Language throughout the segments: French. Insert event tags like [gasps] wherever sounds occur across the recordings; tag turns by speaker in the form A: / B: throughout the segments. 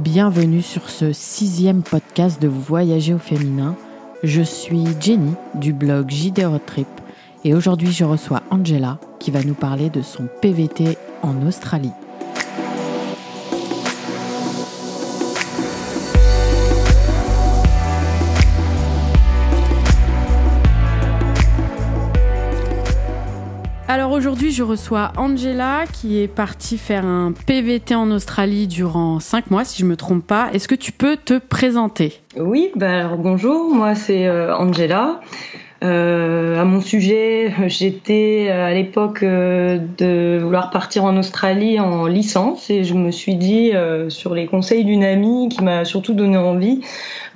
A: Bienvenue sur ce sixième podcast de Voyager au féminin. Je suis Jenny du blog JD Road Trip et aujourd'hui je reçois Angela qui va nous parler de son PVT en Australie. Alors aujourd'hui, je reçois Angela qui est partie faire un PVT en Australie durant 5 mois, si je me trompe pas. Est-ce que tu peux te présenter?
B: Oui, bah alors bonjour, moi c'est euh, Angela. Euh, à mon sujet, j'étais euh, à l'époque euh, de vouloir partir en Australie en licence et je me suis dit, sur les conseils d'une amie qui m'a surtout donné envie,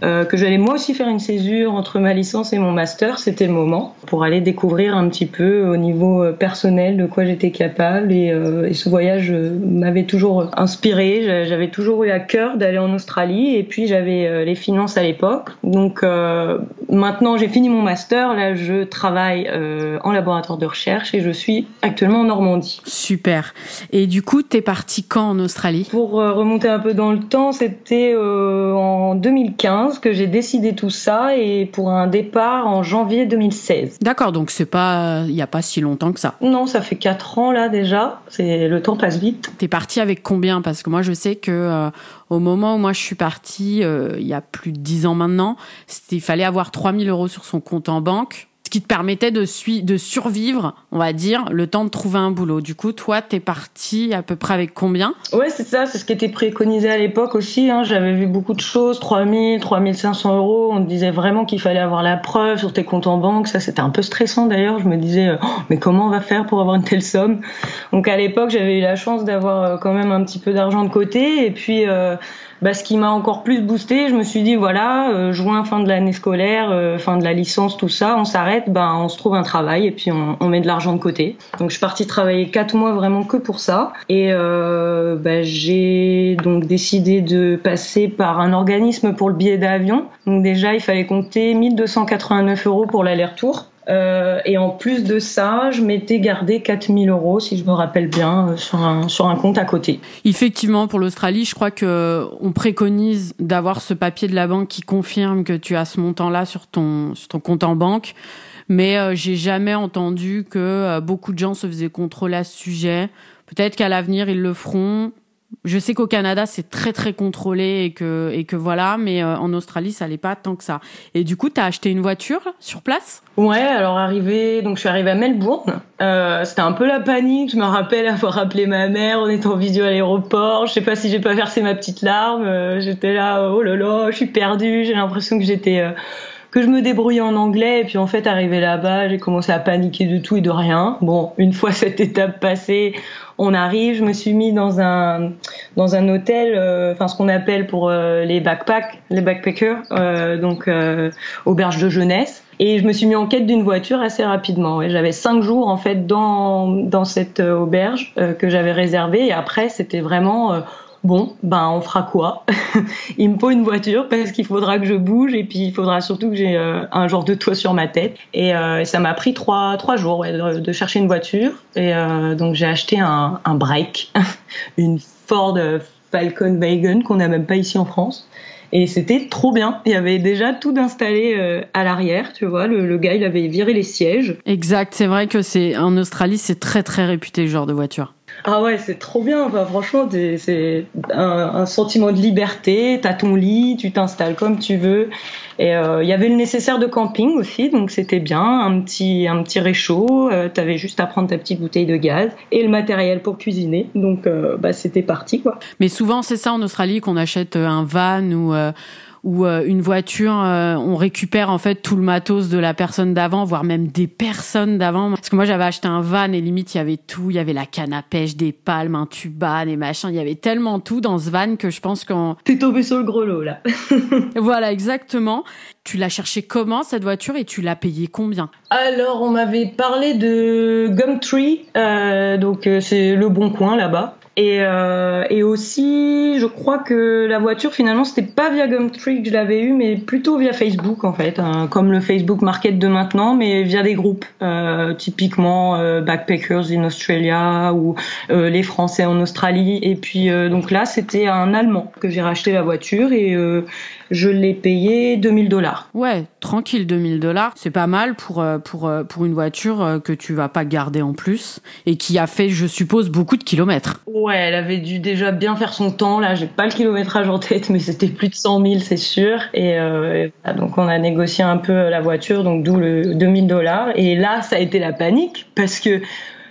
B: que j'allais moi aussi faire une césure entre ma licence et mon master. C'était le moment pour aller découvrir un petit peu au niveau personnel de quoi j'étais capable et, et, ce voyage m'avait toujours inspiré. J'avais toujours eu à cœur d'aller en Australie et puis j'avais les finances à l'époque. Donc maintenant j'ai fini mon master là, je travaille euh, en laboratoire de recherche et je suis actuellement en Normandie.
A: Super. Et du coup, t'es parti quand en Australie?
B: Pour euh, remonter un peu dans le temps, c'était euh, en 2015 que j'ai décidé tout ça et pour un départ en janvier 2016.
A: D'accord, donc c'est pas, il y a pas si longtemps que ça.
B: Non, ça fait quatre ans là déjà. C'est le temps passe vite.
A: T'es parti avec combien? Parce que moi, je sais que au moment où moi je suis partie, il y a plus de dix ans maintenant, il fallait avoir 3000 euros sur son compte en banque qui te permettait de, de survivre, on va dire, le temps de trouver un boulot. Du coup, toi, t'es parti à peu près avec combien?
B: Ouais, c'est ça, c'est ce qui était préconisé à l'époque aussi. Hein. J'avais vu beaucoup de choses, 3000, 3500 euros. On disait vraiment qu'il fallait avoir la preuve sur tes comptes en banque. Ça, c'était un peu stressant d'ailleurs. Je me disais, oh, mais comment on va faire pour avoir une telle somme? Donc à l'époque, j'avais eu la chance d'avoir euh, quand même un petit peu d'argent de côté. Et puis, euh, bah, ce qui m'a encore plus boosté, je me suis dit voilà, euh, juin, fin de l'année scolaire, euh, fin de la licence, tout ça, on s'arrête, ben on se trouve un travail et puis on, on met de l'argent de côté. Donc je suis partie travailler quatre mois vraiment que pour ça et euh, bah, j'ai donc décidé de passer par un organisme pour le billet d'avion. Donc déjà il fallait compter 1289 euros pour l'aller-retour. Euh, et en plus de ça, je m'étais gardé 4000 euros, si je me rappelle bien, euh, sur un, sur un compte à côté.
A: Effectivement, pour l'Australie, je crois que on préconise d'avoir ce papier de la banque qui confirme que tu as ce montant-là sur ton, sur ton compte en banque. Mais euh, j'ai jamais entendu que beaucoup de gens se faisaient contrôler à ce sujet. Peut-être qu'à l'avenir, ils le feront. Je sais qu'au Canada c'est très très contrôlé et que et que voilà, mais euh, en Australie ça l'est pas tant que ça. Et du coup, tu as acheté une voiture sur place?
B: Ouais, alors arrivé, donc je suis arrivée à Melbourne. Euh, c'était un peu la panique. Je me rappelle avoir appelé ma mère, on était en visio à l'aéroport. Je sais pas si j'ai pas versé ma petite larme. Euh, j'étais là, oh là là, je suis perdue. J'ai l'impression que j'étais euh, que je me débrouillais en anglais et puis en fait arrivé là-bas j'ai commencé à paniquer de tout et de rien bon une fois [laughs] cette étape passée on arrive, je me suis mis dans un dans un hôtel, euh, enfin ce qu'on appelle pour euh, les backpacks, les backpackers, euh, donc auberge de jeunesse. Et je me suis mis en quête d'une voiture assez rapidement. Ouais. J'avais cinq jours en fait dans dans cette auberge que j'avais réservée et après c'était vraiment bon, ben on fera quoi? [laughs] Il me faut une voiture parce qu'il faudra que je bouge et puis il faudra surtout que j'ai euh, un genre de toit sur ma tête. Et, euh, ça m'a pris trois, trois jours de, chercher une voiture. Et euh, donc j'ai acheté un, un break, [laughs] une Ford Falcon Wagon qu'on n'a même pas ici en France. Et c'était trop bien. Il y avait déjà tout d'installé à l'arrière, tu vois. Le, gars, il avait viré les sièges.
A: Exact. C'est vrai que c'est en Australie, c'est très très réputé ce genre de voiture.
B: Ah ouais, c'est trop bien. Enfin, franchement, c'est un, un, sentiment de liberté. T'as ton lit, tu t'installes comme tu veux. Et euh, il y avait le nécessaire de camping aussi, donc c'était bien. Un petit, un petit réchaud. Euh, T'avais juste à prendre ta petite bouteille de gaz et le matériel pour cuisiner. Donc, euh, bah, c'était parti, quoi.
A: Mais souvent, c'est ça en Australie qu'on achète un van ou ou euh, une voiture, euh, on récupère en fait tout le matos de la personne d'avant, voire même des personnes d'avant. Parce que moi j'avais acheté un van et limite il y avait tout, il y avait la canne à pêche, des palmes, un tuba, des machins, il y avait tellement tout dans ce van que je pense qu'on...
B: T'es tombé sur le gros lot là. [laughs]
A: voilà exactement. Tu l'as cherché comment cette voiture et tu l'as payé combien?
B: Alors on m'avait parlé de Gumtree, euh, donc c'est le bon coin là-bas. Et, euh, et aussi, je crois que la voiture, finalement, c'était pas via Gumtree que je l'avais eu, mais plutôt via Facebook, en fait, hein, comme le Facebook Market de maintenant, mais via des groupes, euh, typiquement euh, Backpackers in Australia ou euh, les Français en Australie. Et puis, euh, donc là, c'était un Allemand que j'ai racheté la voiture et je l'ai payé 2000 dollars.
A: Ouais, tranquille, 2000 dollars. C'est pas mal pour, euh, pour, euh, pour une voiture euh, que tu vas pas garder en plus et qui a fait, je suppose, beaucoup de kilomètres.
B: Ouais, elle avait dû déjà bien faire son temps. Là, j'ai pas le kilométrage en tête, mais c'était plus de 100 000, c'est sûr. Et euh, donc, on a négocié un peu la voiture, donc d'où le 2000 dollars. Et là, ça a été la panique parce que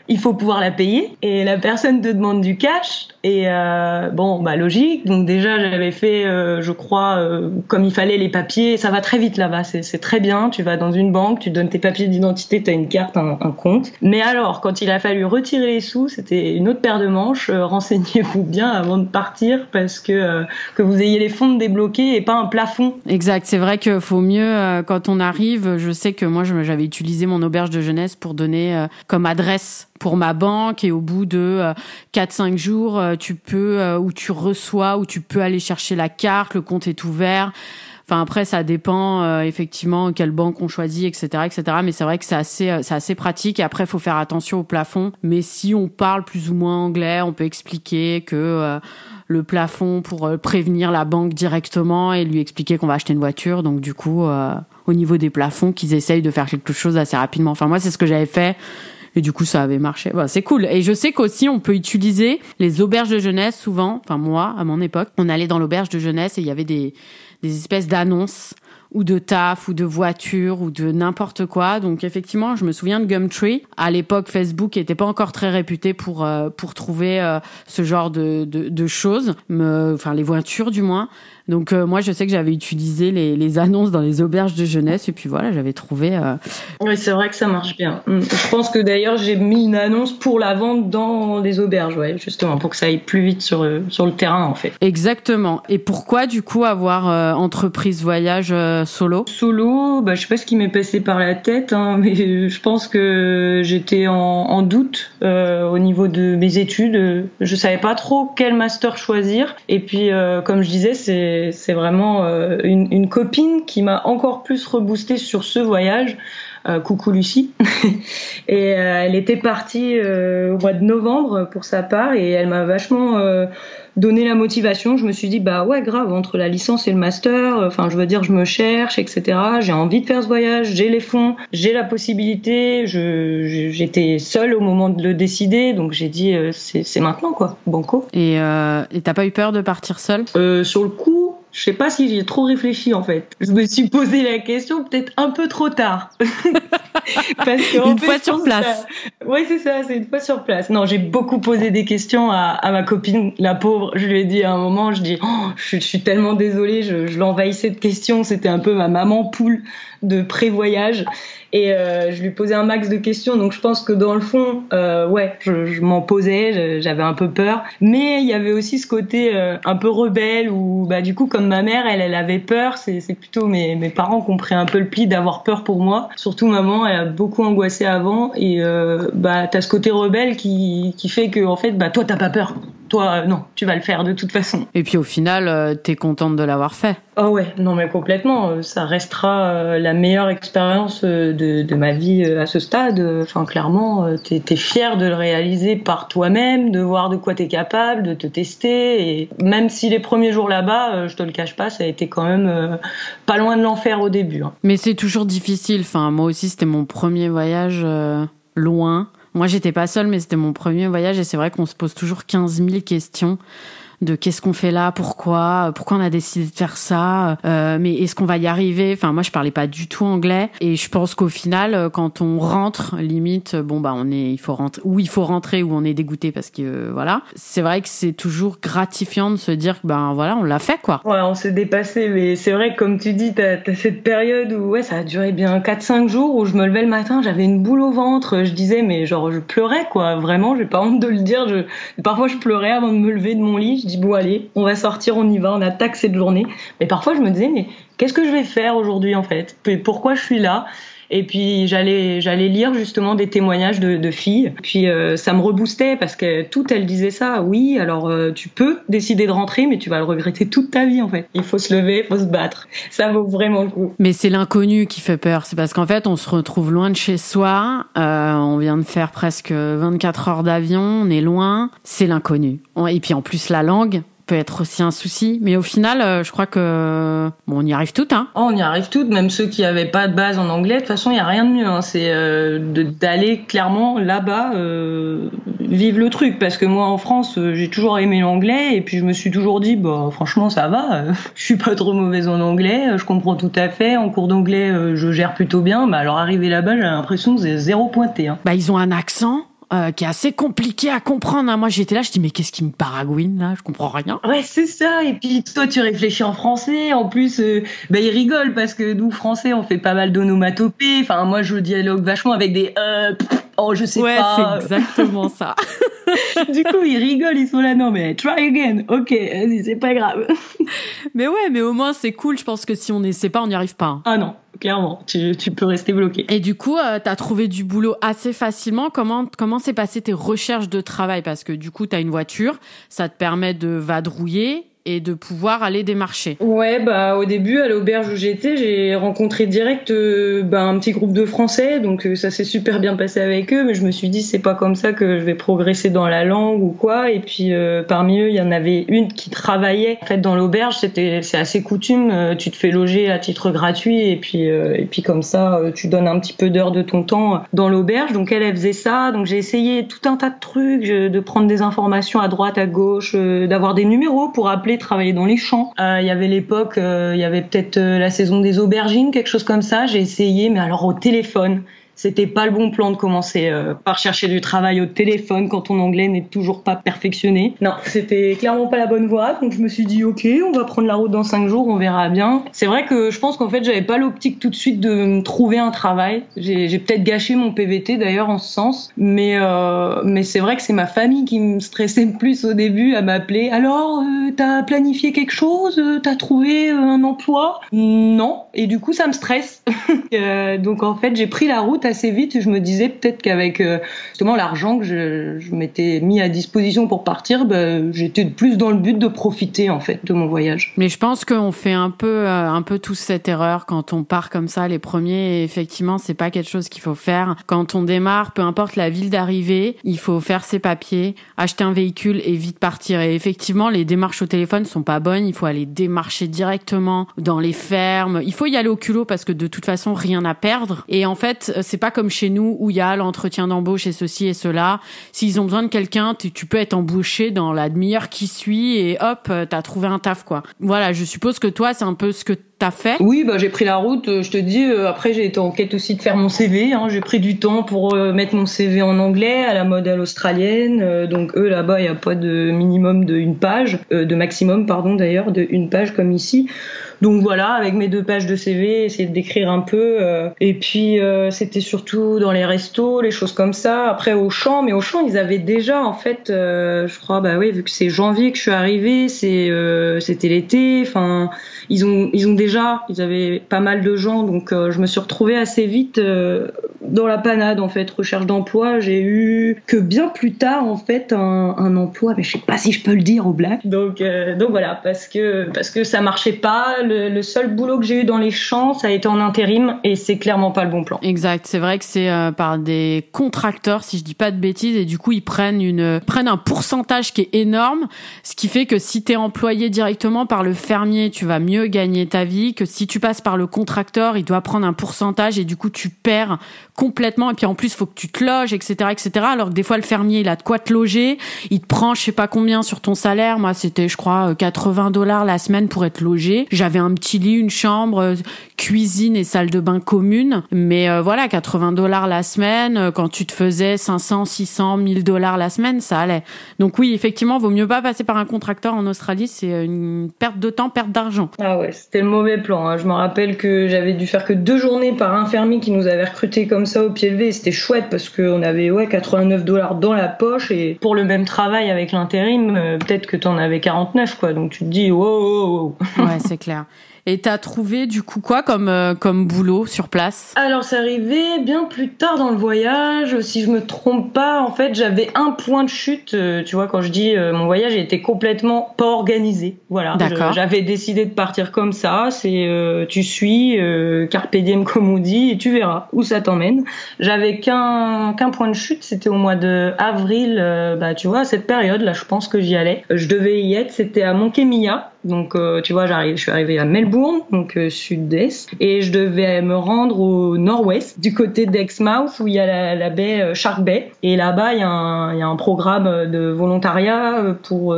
B: il faut pouvoir la payer et la personne te demande du cash et euh, bon bah logique. Donc déjà j'avais fait euh, je crois euh, comme il fallait les papiers. Ça va très vite là-bas. C'est très bien. Tu vas dans une banque tu donnes tes papiers d'identité tu as une carte un, un, compte. Mais alors quand il a fallu retirer les sous c'était une autre paire de manches. Euh, renseignez-vous bien avant de partir parce que euh, que vous ayez les fonds débloqués et pas un plafond.
A: Exact. C'est vrai qu'il faut mieux euh, quand on arrive je sais que moi j'avais utilisé mon auberge de jeunesse pour donner comme adresse pour ma banque et au bout de 4-5 jours, tu peux, ou tu reçois, ou tu peux aller chercher la carte, le compte est ouvert. Enfin après ça dépend euh, effectivement quelle banque on choisit, etc., etc. Mais c'est vrai que c'est assez, c'est assez pratique. Et après faut faire attention au plafond. Mais si on parle plus ou moins anglais, on peut expliquer que euh, le plafond pour euh, prévenir la banque directement et lui expliquer qu'on va acheter une voiture. Donc du coup au niveau des plafonds, qu'ils essayent de faire quelque chose assez rapidement. Enfin moi c'est ce que j'avais fait. Et du coup, ça avait marché. Bah, c'est cool. Et je sais qu'aussi, on peut utiliser les auberges de jeunesse souvent. Enfin, moi, à mon époque, on allait dans l'auberge de jeunesse et il y avait des, des espèces d'annonces ou de taf ou de voiture ou de n'importe quoi. Donc effectivement, je me souviens de Gumtree. À l'époque, Facebook n'était pas encore très réputé pour euh, pour trouver euh, ce genre de, de, de choses, enfin les voitures du moins. Donc euh, moi, je sais que j'avais utilisé les, les, annonces dans les auberges de jeunesse et puis voilà, j'avais trouvé. Euh...
B: Oui, c'est vrai que ça marche bien. Mm. Je pense que d'ailleurs j'ai mis une annonce pour la vente dans les auberges, ouais, justement pour que ça aille plus vite sur euh, sur le terrain en fait.
A: Exactement. Et pourquoi du coup avoir euh, entreprise voyage solo?
B: Solo, bah je sais pas ce qui m'est passé par la tête, hein, [laughs] mais je pense que j'étais en, en doute au niveau de mes études. Je savais pas trop quel master choisir et puis comme je disais c'est c'est vraiment euh, une, une, copine qui m'a encore plus reboosté sur ce voyage. Euh, coucou Lucie. [laughs] et euh, elle était partie au mois de novembre pour sa part et elle m'a vachement donné la motivation. Je me suis dit bah ouais grave entre la licence et le master. Enfin je veux dire je me cherche etc. J'ai envie de faire ce voyage. J'ai les fonds. J'ai la possibilité. J'étais seule au moment de le décider donc j'ai dit c'est maintenant quoi. Banco.
A: Et et t'as pas eu peur de partir seule?
B: Sur le coup je sais pas si j'ai trop réfléchi en fait. Je me suis posé la question peut-être un peu trop tard. [laughs]
A: Parce que, une fois sur place.
B: Oui, c'est ça, c'est une fois sur place. Non, j'ai beaucoup posé des questions à, à, ma copine, la pauvre. Je lui ai dit à un moment, je dis, oh, je, je, suis tellement désolée, je, je l'envahissais de questions. C'était un peu ma maman poule de pré-voyage. Et euh, je lui posais un max de questions, donc je pense que dans le fond, euh, ouais, je, m'en posais, j'avais un peu peur. Mais il y avait aussi ce côté euh, un peu rebelle où, bah, du coup, comme ma mère, elle, elle avait peur. C'est plutôt mes, mes parents qui ont pris un peu le pli d'avoir peur pour moi. Surtout maman, elle a beaucoup angoissé avant. Et bah, t'as ce côté rebelle qui, qui fait que, en fait, bah, toi, t'as pas peur toi, non, tu vas le faire de toute façon.
A: Et puis au final, euh, t'es contente de l'avoir fait.
B: Oh ouais, non mais complètement. Euh, ça restera euh, la meilleure expérience de, de, ma vie à ce stade. Enfin, clairement, t'es es fière de le réaliser par toi-même, de voir de quoi t'es capable, de te tester. Et même si les premiers jours là-bas, je te le cache pas, ça a été quand même pas loin de l'enfer au début. Hein.
A: Mais c'est toujours difficile. Enfin, moi aussi, c'était mon premier voyage loin. Moi, j'étais pas seule, mais c'était mon premier voyage et c'est vrai qu'on se pose toujours 15 000 questions de qu'est-ce qu'on fait là, pourquoi, pourquoi on a décidé de faire ça, euh, mais est-ce qu'on va y arriver? Enfin, moi, je parlais pas du tout anglais et je pense qu'au final, euh, quand on rentre, limite, bon bah, on est, il faut rentrer, ou il faut rentrer, ou on est dégoûté parce que euh, voilà. C'est vrai que c'est toujours gratifiant de se dire que ben voilà, on l'a fait quoi.
B: Ouais, on s'est dépassé, mais c'est vrai que comme tu dis, t'as as cette période où ouais, ça a duré bien 4-5 jours où je me levais le matin, j'avais une boule au ventre, je disais mais genre je pleurais quoi, vraiment, j'ai pas honte de le dire. Je... Parfois je pleurais avant de me lever de mon lit, bon allez, on va sortir, on y va, on attaque cette journée. Mais parfois je me disais mais qu'est-ce que je vais faire aujourd'hui en fait? Pourquoi je suis là? Et puis j'allais j'allais lire justement des témoignages de, de filles. Puis euh, ça me reboostait parce que toutes elles disaient ça. Oui, alors euh, tu peux décider de rentrer, mais tu vas le regretter toute ta vie en fait. Il faut se lever, il faut se battre. Ça vaut vraiment le coup.
A: Mais c'est l'inconnu qui fait peur. C'est parce qu'en fait on se retrouve loin de chez soi. Euh, on vient de faire presque 24 heures d'avion. On est loin. C'est l'inconnu. Et puis en plus la langue peut être aussi un souci. Mais au final, euh, je crois que bon, on y arrive toutes. Hein.
B: Oh, on y arrive toutes, même ceux qui n'avaient pas de base en anglais. De toute façon, il n'y a rien de mieux. Hein. C'est euh, d'aller clairement là-bas euh, vivre le truc. Parce que moi, en France, euh, j'ai toujours aimé l'anglais. Et puis, je me suis toujours dit, bah, franchement, ça va. [laughs] je suis pas trop mauvaise en anglais. Je comprends tout à fait. En cours d'anglais, je gère plutôt bien. Mais alors, arriver là-bas, j'ai l'impression que c'est zéro pointé. Hein.
A: Bah, ils ont un accent euh, qui est assez compliqué à comprendre. Hein. Moi, j'étais là, je dis mais qu'est-ce qui me paragouine là? Je comprends rien.
B: Ouais, c'est ça. Et puis toi, tu réfléchis en français. En plus, euh, bah, ils rigolent parce que nous, français, on fait pas mal d'onomatopées. Enfin, moi, je dialogue vachement avec des euh, oh, je sais
A: ouais,
B: pas.
A: c'est exactement ça. [laughs] [laughs]
B: du coup, ils rigolent, ils sont là, non, mais try again. Ok, c'est pas grave.
A: mais ouais, mais au moins, c'est cool. Je pense que si on n'essaie pas, on n'y arrive pas. Hein.
B: Ah non, clairement, tu, tu, peux rester bloqué.
A: Et du coup, euh, tu as trouvé du boulot assez facilement. Comment comment s'est passé tes recherches de travail? Parce que du coup, tu as une voiture, ça te permet de vadrouiller et de pouvoir aller démarcher.
B: Ouais, bah au début à l'auberge où j'étais, j'ai rencontré direct euh, bah, un petit groupe de Français, donc euh, ça s'est super bien passé avec eux, mais je me suis dit c'est pas comme ça que je vais progresser dans la langue ou quoi. Et puis euh, parmi eux, il y en avait une qui travaillait en fait dans l'auberge, c'était c'est assez coutume, tu te fais loger à titre gratuit et puis et puis comme ça tu donnes un petit peu d'heures de ton temps dans l'auberge. Donc elle elle faisait ça, donc j'ai essayé tout un tas de trucs, de prendre des informations à droite à gauche, d'avoir des numéros pour appeler travailler dans les champs. Euh, il y avait l'époque, euh, il y avait peut-être euh, la saison des aubergines, quelque chose comme ça. J'ai essayé, mais alors au téléphone c'était pas le bon plan de commencer euh, par chercher du travail au téléphone quand ton anglais n'est toujours pas perfectionné. Non, c'était clairement pas la bonne voie. Donc je me suis dit ok, on va prendre la route dans cinq jours, on verra bien. C'est vrai que je pense qu'en fait j'avais pas l'optique tout de suite de me trouver un travail. J'ai peut-être gâché mon PVT d'ailleurs en ce sens, mais euh, mais c'est vrai que c'est ma famille qui me stressait plus au début à m'appeler. Alors euh, t'as planifié quelque chose? T'as trouvé un emploi? Non. Et du coup ça me stresse. [laughs] donc en fait j'ai pris la route assez vite. Je me disais peut-être qu'avec euh, justement l'argent que je, je m'étais mis à disposition pour partir, bah, j'étais plus dans le but de profiter en fait de mon voyage.
A: Mais je pense qu'on fait un peu, euh, un peu tous cette erreur quand on part comme ça les premiers. Et effectivement, c'est pas quelque chose qu'il faut faire quand on démarre. Peu importe la ville d'arrivée, il faut faire ses papiers, acheter un véhicule et vite partir. Et effectivement, les démarches au téléphone sont pas bonnes. Il faut aller démarcher directement dans les fermes. Il faut y aller au culot parce que de toute façon, rien à perdre. Et en fait, c'est pas comme chez nous où il y a l'entretien d'embauche et ceci et cela. S'ils ont besoin de quelqu'un, tu, peux être embauché dans la demi-heure qui suit et hop, euh, t'as trouvé un taf quoi. Voilà, je suppose que toi, c'est un peu ce que fait?
B: Oui, bah j'ai pris la route. Euh, je te dis, euh, après j'ai été en quête aussi de faire mon CV. Hein. J'ai pris du temps pour mettre mon CV en anglais à la mode à l'australienne. donc eux là-bas, il y a pas de minimum de une page, de maximum pardon d'ailleurs, de une page comme ici. Donc voilà, avec mes deux pages de CV, essayer de décrire un peu. Euh, et puis euh, c'était surtout dans les restos, les choses comme ça. Après au champ, mais au champ ils avaient déjà en fait, euh, je crois, bah oui, vu que c'est janvier que je suis arrivée, c'est c'était l'été. Enfin, ils ont ils ont déjà, ils avaient pas mal de gens, donc je me suis retrouvée assez vite dans la panade en fait, recherche d'emploi. J'ai eu que bien plus tard en fait un, emploi, mais je sais pas si je peux le dire au black. Donc donc voilà, parce que parce que ça marchait pas le, seul boulot que j'ai eu dans les champs, ça a été en intérim et c'est clairement pas le bon plan.
A: Exact. C'est vrai que c'est euh, par des contracteurs, si je dis pas de bêtises, et du coup ils prennent une prennent un pourcentage qui est énorme, ce qui fait que si t'es employé directement par le fermier, tu vas mieux gagner ta vie que si tu passes par le contracteur, il doit prendre un pourcentage et du coup tu perds complètement. Et puis en plus faut que tu te loges, etc., etc. Alors que des fois le fermier il a de quoi te loger, il te prend je sais pas combien sur ton salaire. Moi c'était je crois 80 dollars la semaine pour être logé. J'avais un petit lit, une chambre, euh, cuisine et salle de bain commune. Mais euh, voilà, 80 dollars la semaine, euh, quand tu te faisais 500, 600, 1000 dollars la semaine, ça allait. Donc oui, effectivement, vaut mieux pas passer par un contracteur en Australie, c'est une perte de temps, perte d'argent.
B: Ah ouais, c'était le mauvais plan. Hein. Je me rappelle que j'avais dû faire que deux journées par un fermier qui nous avait recruté comme ça au pied levé. C'était chouette parce qu'on avait ouais 89 dollars dans la poche et pour le même travail avec l'intérim, peut-être que tu en avais 49 quoi. Donc tu te dis wow. wow, wow.
A: ouais, c'est clair. [laughs] Et t'as trouvé du coup quoi comme euh, comme boulot sur place?
B: Alors c'est arrivé bien plus tard dans le voyage. Si je me trompe pas, en fait j'avais un point de chute. Euh, tu vois quand je dis euh, mon voyage était complètement pas organisé. Voilà. J'avais décidé de partir comme ça. C'est tu suis carpe diem comme on dit et tu verras où ça t'emmène. J'avais qu'un qu'un point de chute. C'était au mois de avril. bah tu vois à cette période là, je pense que j'y allais. Je devais y être. C'était à Monkemia donc, euh, tu vois, j'arrive, je suis arrivée à Melbourne, donc euh, sud-est, et je devais me rendre au nord-ouest, du côté d'Exmouth, où il y a la, baie euh, Shark Bay. Et là-bas, il y, a un, il y a un programme de volontariat pour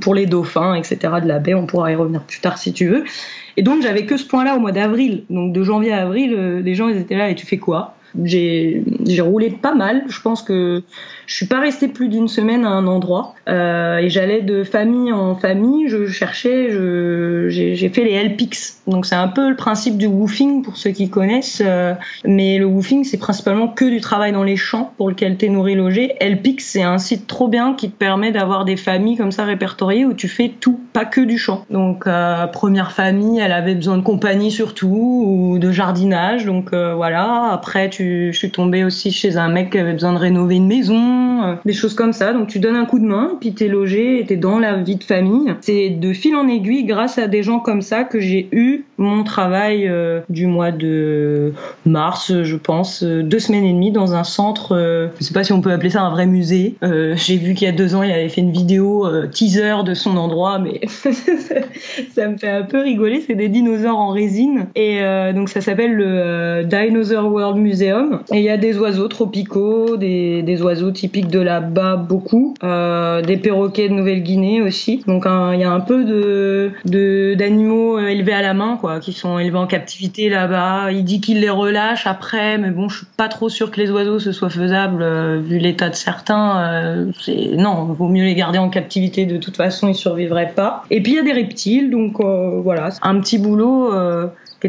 B: pour les dauphins, etc. de la baie. On pourra y revenir plus tard si tu veux. Et donc, j'avais que ce point-là au mois d'avril. Donc, de janvier à avril, les gens ils étaient là et tu fais quoi? J'ai roulé pas mal. Je pense que je suis pas restée plus d'une semaine à un endroit euh, et j'allais de famille en famille. Je cherchais, j'ai fait les LPX. Donc c'est un peu le principe du woofing pour ceux qui connaissent. Euh, mais le woofing c'est principalement que du travail dans les champs pour lequel t'es nourri logé. LPX c'est un site trop bien qui te permet d'avoir des familles comme ça répertoriées où tu fais tout, pas que du champ. Donc euh, première famille, elle avait besoin de compagnie surtout ou de jardinage. Donc voilà. Après tu je suis tombée aussi chez un mec qui avait besoin de rénover une maison, euh, des choses comme ça. Donc tu donnes un coup de main, puis t'es logé, t'es dans la vie de famille. C'est de fil en aiguille, grâce à des gens comme ça, que j'ai eu mon travail euh, du mois de mars, je pense, euh, deux semaines et demie dans un centre. je sais pas si on peut appeler ça un vrai musée. j'ai vu qu'il y a deux ans, il avait fait une vidéo teaser de son endroit, mais [laughs] ça me fait un peu rigoler. C'est des dinosaures en résine et donc ça s'appelle le Dinosaur World Museum et il y a des oiseaux tropicaux, des, oiseaux typiques de là-bas, beaucoup. Euh, des perroquets de Nouvelle-Guinée aussi. Donc il y a un peu d'animaux euh, élevés à la main, quoi, qui sont élevés en captivité là-bas. Il dit qu'il les relâche après, mais bon, je suis pas trop sûre que les oiseaux ce soit faisable euh, vu l'état de certains. Non, vaut mieux les garder en captivité. De toute façon, ils survivraient pas. Et puis il y a des reptiles, donc voilà, un petit boulot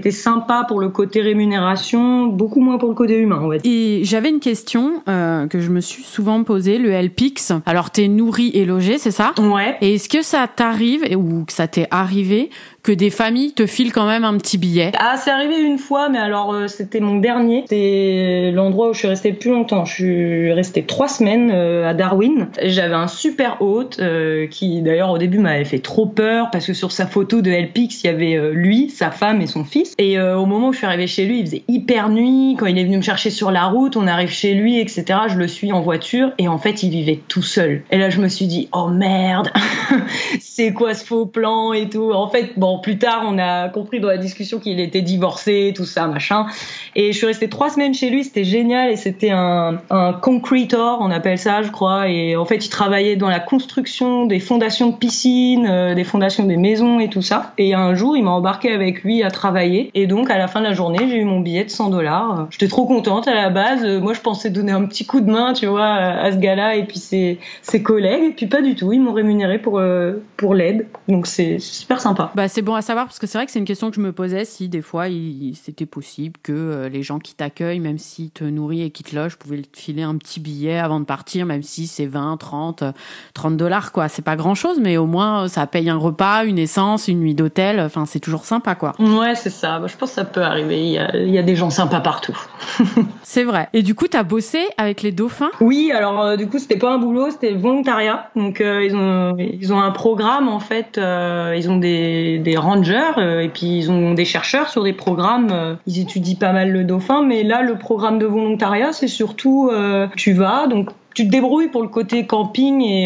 B: qui était sympa pour le côté rémunération, beaucoup moins pour le côté humain, en fait.
A: Et j'avais une question euh, que je me suis souvent posée, le LPX. Alors, t'es nourri et logé, c'est ça?
B: Ouais.
A: Et est-ce que ça t'arrive, ou que ça t'est arrivé, que des familles te filent quand même un petit billet
B: Ah, c'est arrivé une fois, mais alors euh, c'était mon dernier. C'est l'endroit où je suis restée le plus longtemps. Je suis restée trois semaines euh, à Darwin. J'avais un super hôte euh, qui, d'ailleurs, au début m'avait fait trop peur parce que sur sa photo de LPX, il y avait lui, sa femme et son fils. Et au moment où je suis arrivée chez lui, il faisait hyper nuit. Quand il est venu me chercher sur la route, on arrive chez lui, etc. Je le suis en voiture et en fait, il vivait tout seul. Et là, je me suis dit, oh merde, [laughs] c'est quoi ce faux plan et tout. En fait, bon, plus tard, on a compris dans la discussion qu'il était divorcé, tout ça, machin. Et je suis restée trois semaines chez lui, c'était génial et c'était un, un concretor, on appelle ça, je crois. Et en fait, il travaillait dans la construction des fondations de piscines, euh, des fondations des maisons et tout ça. Et un jour, il m'a embarqué avec lui à travailler. Et donc, à la fin de la journée, j'ai eu mon billet de 100 dollars. J'étais trop contente à la base. Moi, je pensais donner un petit coup de main, tu vois, à ce gars-là et puis ses, ses collègues. Et puis pas du tout. Ils m'ont rémunéré pour, euh, pour l'aide. Donc, c'est super sympa.
A: Bah, c'est bon à savoir parce que c'est vrai que c'est une question que je me posais si des fois c'était possible que euh, les gens qui t'accueillent, même s'ils te nourrissent et qui te logent, pouvaient te filer un petit billet avant de partir, même si c'est 20, 30, 30 dollars quoi. C'est pas grand chose, mais au moins euh, ça paye un repas, une essence, une nuit d'hôtel. Enfin, c'est toujours sympa quoi.
B: Ouais, c'est ça. Bah, je pense que ça peut arriver. Il y a, il y a des gens sympas partout. [laughs]
A: c'est vrai. Et du coup, t'as bossé avec les dauphins?
B: Oui. Alors euh, du coup, c'était pas un boulot, c'était volontariat. Donc ils ont ils ont un programme en fait. ils ont des des rangers euh, et puis ils ont des chercheurs sur des programmes. Euh, ils étudient pas mal le dauphin, mais là le programme de volontariat c'est surtout euh, tu vas donc tu te débrouilles pour le côté camping et,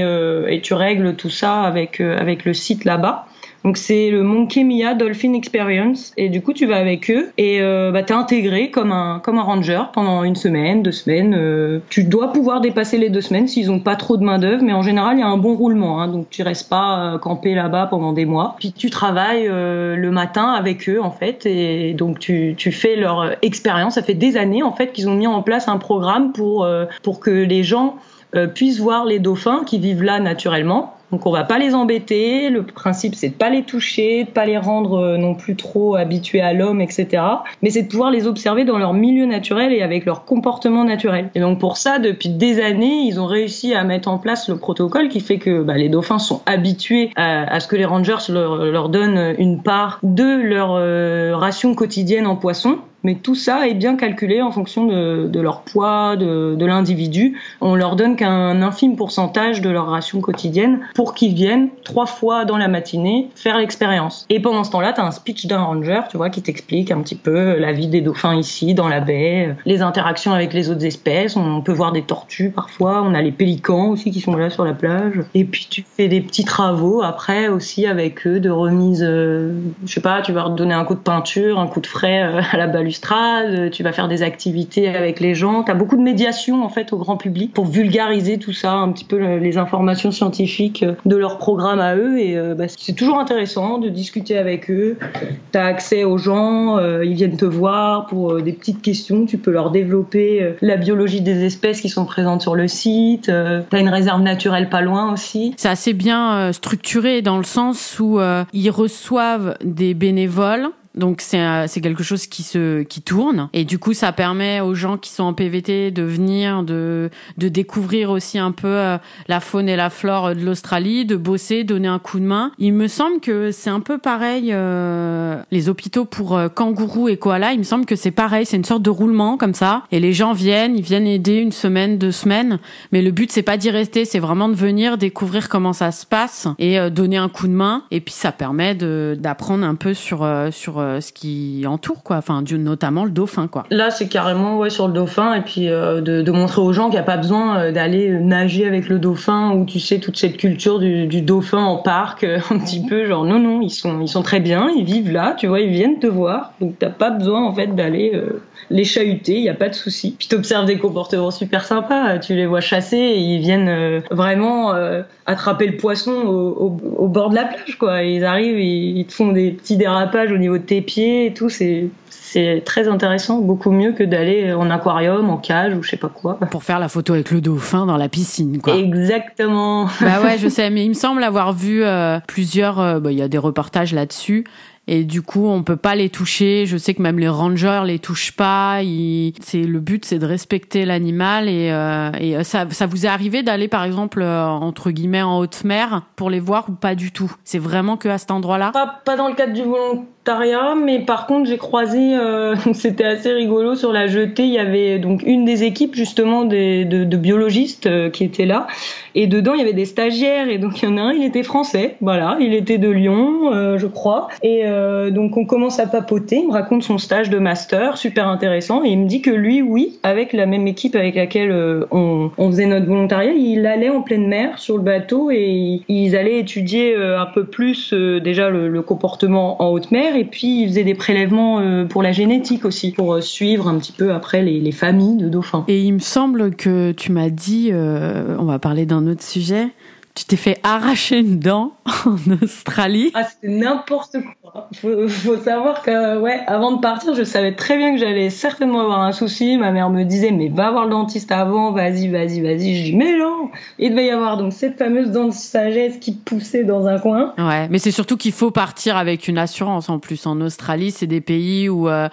B: et tu règles tout ça avec avec le site là-bas. Donc c'est le Monkey Mia Dolphin Experience et du coup tu vas avec eux et euh, bah, t'es intégré comme un comme un ranger pendant une semaine, deux semaines. Euh, tu dois pouvoir dépasser les deux semaines s'ils ont pas trop de main d'œuvre, mais en général il y a un bon roulement, hein, donc tu restes pas euh, campé là-bas pendant des mois. Puis tu travailles euh, le matin avec eux en fait et donc tu tu fais leur expérience. Ça fait des années en fait qu'ils ont mis en place un programme pour pour que les gens puissent voir les dauphins qui vivent là naturellement Donc on va pas les embêter. Le principe c'est de pas les toucher, de pas les rendre euh, non plus trop habitués à l'homme, etc. Mais c'est de pouvoir les observer dans leur milieu naturel et avec leur comportement naturel. Et donc pour ça, depuis des années, ils ont réussi à mettre en place le protocole qui fait que bah, les dauphins sont habitués à, ce que les rangers leur, donnent une part de leur euh, ration quotidienne en poisson mais tout ça est bien calculé en fonction de, leur poids, de, l'individu. On leur donne qu'un infime pourcentage de leur ration quotidienne pour qu'ils viennent trois fois dans la matinée faire l'expérience. Et pendant ce temps-là, tu as un speech d'un ranger, tu vois, qui t'explique un petit peu la vie des dauphins ici, dans la baie, les interactions avec les autres espèces. On peut voir des tortues parfois, on a les pélicans aussi qui sont là sur la plage. Et puis tu fais des petits travaux après aussi avec eux de remise, euh, je sais pas, tu vas leur donner un coup de peinture, un coup de frais euh, à la balustrade euh, tu vas faire des activités avec les gens. Tu as beaucoup de médiation en fait au grand public pour vulgariser tout ça, un petit peu les informations scientifiques euh, de leur programme à eux. Et euh, bah, c'est toujours intéressant de discuter avec eux. Tu as accès aux gens, ils viennent te voir pour des petites questions. Tu peux leur développer la biologie des espèces qui sont présentes sur le site. tu as une réserve naturelle pas loin aussi.
A: C'est assez bien structuré dans le sens où ils reçoivent des bénévoles donc c'est c'est quelque chose qui se qui tourne. Et du coup ça permet aux gens qui sont en PVT de venir de de découvrir aussi un peu euh, la faune et la flore de l'Australie, de bosser, donner un coup de main. Il me semble que c'est un peu pareil euh, les hôpitaux pour euh, kangourous et koalas, il me semble que c'est pareil, c'est une sorte de roulement comme ça. Et les gens viennent, ils viennent aider une semaine, deux semaines, mais le but c'est pas d'y rester, c'est vraiment de venir découvrir comment ça se passe et donner un coup de main. Et puis ça permet de d'apprendre un peu sur sur euh, ce qui entoure, quoi. Enfin, notamment le dauphin, quoi.
B: Là, c'est carrément ouais sur le dauphin et puis euh, de, montrer aux gens qu'il n'y a pas besoin euh, d'aller nager avec le dauphin ou tu sais toute cette culture du, dauphin en parc, un petit peu genre non non, ils sont ils sont très bien, ils vivent là, tu vois, ils viennent te voir, donc t'as pas besoin en fait d'aller les chahuter, il y a pas de souci. Puis t'observes des comportements super sympas, tu les vois chasser et ils viennent vraiment attraper le poisson au, au, bord de la plage, quoi. Ils arrivent, ils, ils te font des petits dérapages au niveau de tes pieds et tout. C'est c'est très intéressant, beaucoup mieux que d'aller en aquarium, en cage ou je sais pas quoi.
A: Pour faire la photo avec le dauphin dans la piscine, quoi.
B: Exactement. [laughs]
A: Bah ouais, je [laughs] sais, mais il me semble avoir vu euh, plusieurs. Euh, bah, il y a des reportages là-dessus et du coup on peut pas les toucher. Je sais que même les rangers les touchent pas. C'est le but, c'est de respecter l'animal et, euh, et ça, ça vous est arrivé d'aller par exemple entre guillemets en haute mer pour les voir ou pas du tout? C'est vraiment que à cet endroit-là?
B: Pas, pas dans le cadre du mais par contre j'ai croisé, euh, [laughs] c'était assez rigolo sur la jetée. Il y avait donc une des équipes justement de, biologistes qui était là. Et dedans il y avait des stagiaires. Et donc il y en a un, il était français, voilà, il était de Lyon, je crois. Et euh, donc on commence à papoter, il me raconte son stage de master, super intéressant, et il me dit que lui, oui, avec la même équipe avec laquelle euh, on, faisait notre volontariat, il allait en pleine mer sur le bateau et ils allaient étudier euh, un peu plus déjà le, comportement en haute mer, et puis ils faisaient des prélèvements pour la génétique aussi, pour suivre un petit peu après les, les familles de dauphins.
A: Et il me semble que tu m'as dit, on va parler d'un autre sujet, tu t'es fait arracher une dent [laughs] en Australie.
B: Ah, c'était n'importe quoi. Faut, faut savoir que, ouais, avant de partir, je savais très bien que j'allais certainement avoir un souci. Ma mère me disait, mais va voir le dentiste avant, vas-y, vas-y, vas-y. Je dis, mais non! Il devait y avoir donc cette fameuse dent de sagesse qui poussait dans un coin.
A: Ouais, mais c'est surtout qu'il faut partir avec une assurance en plus. En Australie, c'est des pays où, euh,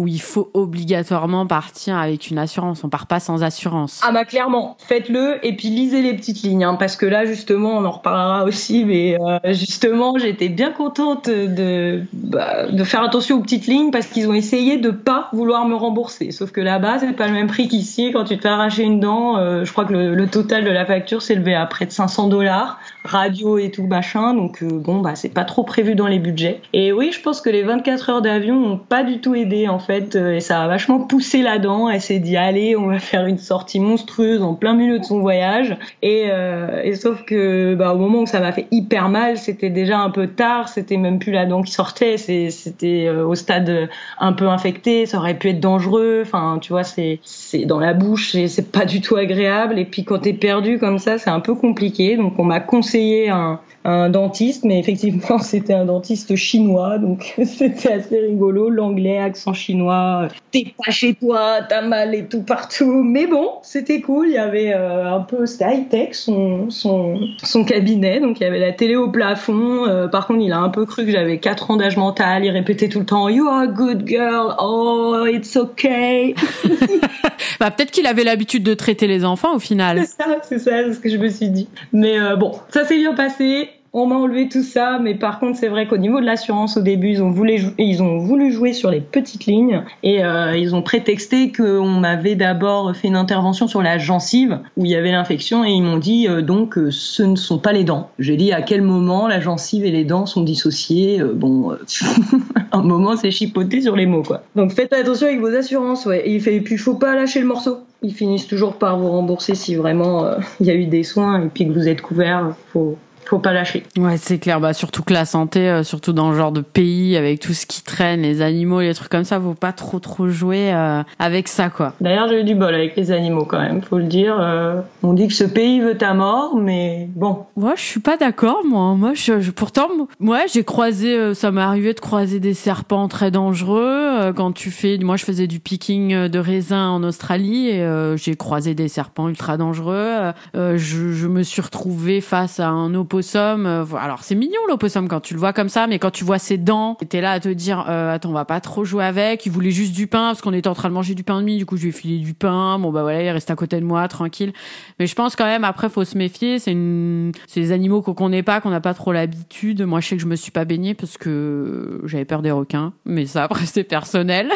A: où il faut obligatoirement partir avec une assurance. On part pas sans assurance.
B: Ah bah clairement, faites-le et puis lisez les petites lignes, hein, parce que là justement, on en reparlera aussi, mais euh, justement, j'étais bien contente de bah, de faire attention aux petites lignes parce qu'ils ont essayé de pas vouloir me rembourser. Sauf que là-bas, c'est pas le même prix qu'ici. Quand tu te fais arracher une dent, euh, je crois que le, total de la facture s'est élevé à près de 500 dollars, radio et tout machin. Donc euh, bon bah c'est pas trop prévu dans les budgets. Et oui, je pense que les 24 heures d'avion n'ont pas du tout aidé en fait euh, et ça a vachement poussé la dent. Elle s'est dit allez, on va faire une sortie monstrueuse en plein milieu de son voyage. Et, euh, et sauf que bah, au moment où ça m'a fait hyper mal, c'était déjà un peu tard. C'était même plus la dent qui sortait. C'était euh, au stade un peu infecté. Ça aurait pu être dangereux. Enfin, tu vois, c'est c'est dans la bouche et c'est pas du tout agréable. Et puis quand t'es perdu comme ça, c'est un peu compliqué. Donc on m'a conseillé un un dentiste, mais effectivement [laughs] c'était un dentiste chinois, donc [laughs] c'était assez rigolo, l'anglais, accent chinois noix, t'es pas chez toi, t'as mal et tout partout. Mais bon, c'était cool. Il y avait euh, un peu, c'était high tech son, son, son cabinet, donc il y avait la télé au plafond. Euh, par contre, il a un peu cru que j'avais 4 ans d'âge mental. Il répétait tout le temps You are a good girl. Oh, it's okay. [laughs]
A: bah peut-être qu'il avait l'habitude de traiter les enfants au final.
B: C'est ça, c'est ça, c'est ce que je me suis dit. Mais bon, ça s'est bien passé on m'a enlevé tout ça, mais par contre c'est vrai qu'au niveau de l'assurance au début ils ont voulu jouer, sur les petites lignes et euh, ils ont prétexté qu'on m'avait d'abord fait une intervention sur la gencive où il y avait l'infection et ils m'ont dit euh, donc euh, ce ne sont pas les dents. J'ai dit à quel moment la gencive et les dents sont dissociées. bon, [laughs] un moment c'est chipoté sur les mots quoi. Donc faites attention avec vos assurances ouais. Et il puis faut pas lâcher le morceau. Ils finissent toujours par vous rembourser si vraiment il y a eu des soins et puis que vous êtes couvert. Faut faut pas lâcher.
A: Ouais, c'est clair. Bah, surtout que la santé, euh, surtout dans le genre de pays avec tout ce qui traîne, les animaux, les trucs comme ça, faut pas trop trop jouer euh, avec ça, quoi.
B: D'ailleurs, j'ai eu du bol avec les animaux quand même, faut le dire. Euh, on dit que ce pays veut ta mort, mais bon.
A: Moi, je suis pas d'accord, moi. Moi, je, pourtant, moi, j'ai croisé, ça m'est arrivé de croiser des serpents très dangereux quand tu fais. Moi, je faisais du picking de raisin en Australie et j'ai croisé des serpents ultra dangereux. je, me suis retrouvée face à un opposé euh, alors c'est mignon l'opossum quand tu le vois comme ça, mais quand tu vois ses dents, t'es là à te dire euh, attends on va pas trop jouer avec. Il voulait juste du pain parce qu'on était en train de manger du pain de mie. Du coup je lui ai filé du pain. Bon bah voilà il reste à côté de moi tranquille. Mais je pense quand même après faut se méfier. C'est une des animaux qu'on connaît pas, qu'on n'a pas trop l'habitude. Moi je sais que je me suis pas baignée parce que j'avais peur des requins. Mais ça [laughs] après c'est personnel.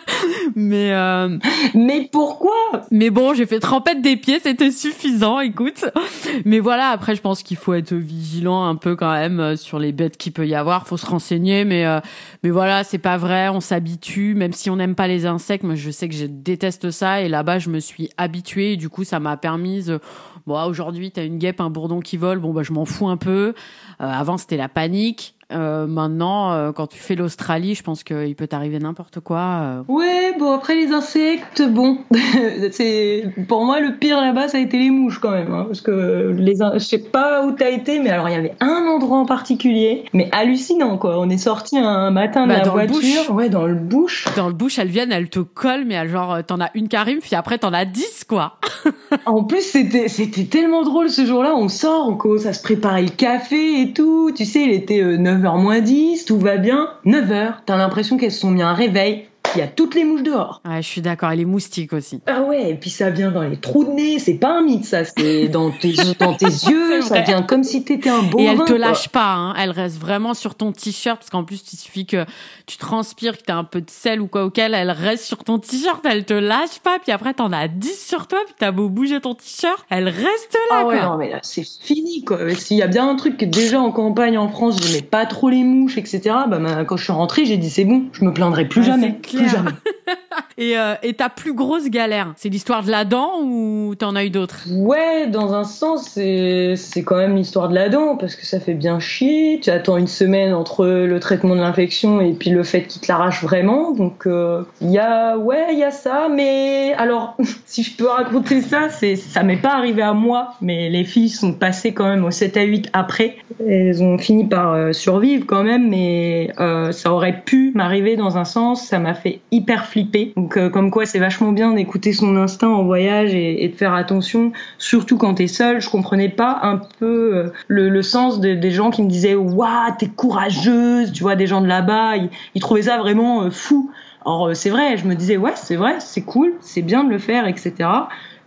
A: [laughs] mais euh...
B: mais pourquoi?
A: Mais bon j'ai fait trempette des pieds c'était suffisant. Écoute. Mais voilà après je pense qu'il faut être vigilant un peu quand même euh, sur les bêtes qu'il peut y avoir. Faut se renseigner, mais euh, mais voilà, c'est pas vrai. On s'habitue, même si on n'aime pas les insectes. Moi, je sais que je déteste ça, et là-bas, je me suis habituée. Et du coup, ça m'a permis. bon, aujourd'hui, t'as une guêpe, un bourdon qui vole. Bon, bah, je m'en fous un peu. Euh, avant, c'était la panique. Euh, maintenant, euh, quand tu fais l'Australie, je pense qu'il peut t'arriver n'importe quoi. Euh.
B: Ouais, bon après les insectes, bon, [laughs] c'est pour moi le pire là-bas, ça a été les mouches quand même, hein, parce que les, je sais pas où t'as été, mais alors il y avait un endroit en particulier, mais hallucinant quoi. On est sorti un matin de bah, la voiture, ouais, dans le bush.
A: Dans le bush, elles viennent, elles te collent, mais genre t'en as une qui arrive, puis après t'en as dix quoi. [laughs]
B: en plus c'était c'était tellement drôle ce jour-là, on sort, on commence à se préparer le café et tout, tu sais, il était 9 9h moins 10, tout va bien. 9h, t'as l'impression qu'elles se sont mis un réveil il y a toutes les mouches dehors.
A: Ouais, je suis d'accord, et les moustiques aussi.
B: Ah ouais, et puis ça vient dans les trous de nez, c'est pas un mythe ça, c'est [laughs] dans tes, dans tes yeux, ça vient comme si t'étais un beau
A: Et elle te lâche pas, hein. elle reste vraiment sur ton t-shirt, parce qu'en plus il suffit que tu transpires, que t'as un peu de sel ou quoi auquel, elle reste sur ton t-shirt, elle te lâche pas, puis après t'en as 10 sur toi, puis t'as beau bouger ton t-shirt, elle reste là.
B: Ah ouais, non mais là c'est fini quoi. S'il y a bien un truc que déjà en campagne en France, j'aimais pas trop les mouches, etc. Bah quand je suis rentrée, j'ai dit c'est bon, je me plaindrai plus jamais. [laughs]
A: et, euh, et ta plus grosse galère, c'est l'histoire de la dent ou t'en as eu d'autres?
B: Ouais, dans un sens, c'est, c'est quand même l'histoire de la dent parce que ça fait bien chier. Tu attends une semaine entre le traitement de l'infection et puis le fait qu'il te l'arrache vraiment. Donc il euh, y a, ouais, il y a ça. Mais alors, [laughs] si je peux raconter ça, c'est, ça m'est pas arrivé à moi, mais les filles sont passées quand même au 7 à 8 après. Elles ont fini par euh, survivre quand même, mais ça aurait pu m'arriver dans un sens. Ça m'a fait hyper flipper. Donc euh, comme quoi c'est vachement bien d'écouter son instinct en voyage et, de faire attention, surtout quand t'es seul. Je comprenais pas un peu euh, le, sens des gens qui me disaient waouh t'es courageuse, tu vois des gens de là-bas, ils, trouvaient ça vraiment euh, fou. Alors c'est vrai, je me disais ouais c'est vrai, c'est cool, c'est bien de le faire, etc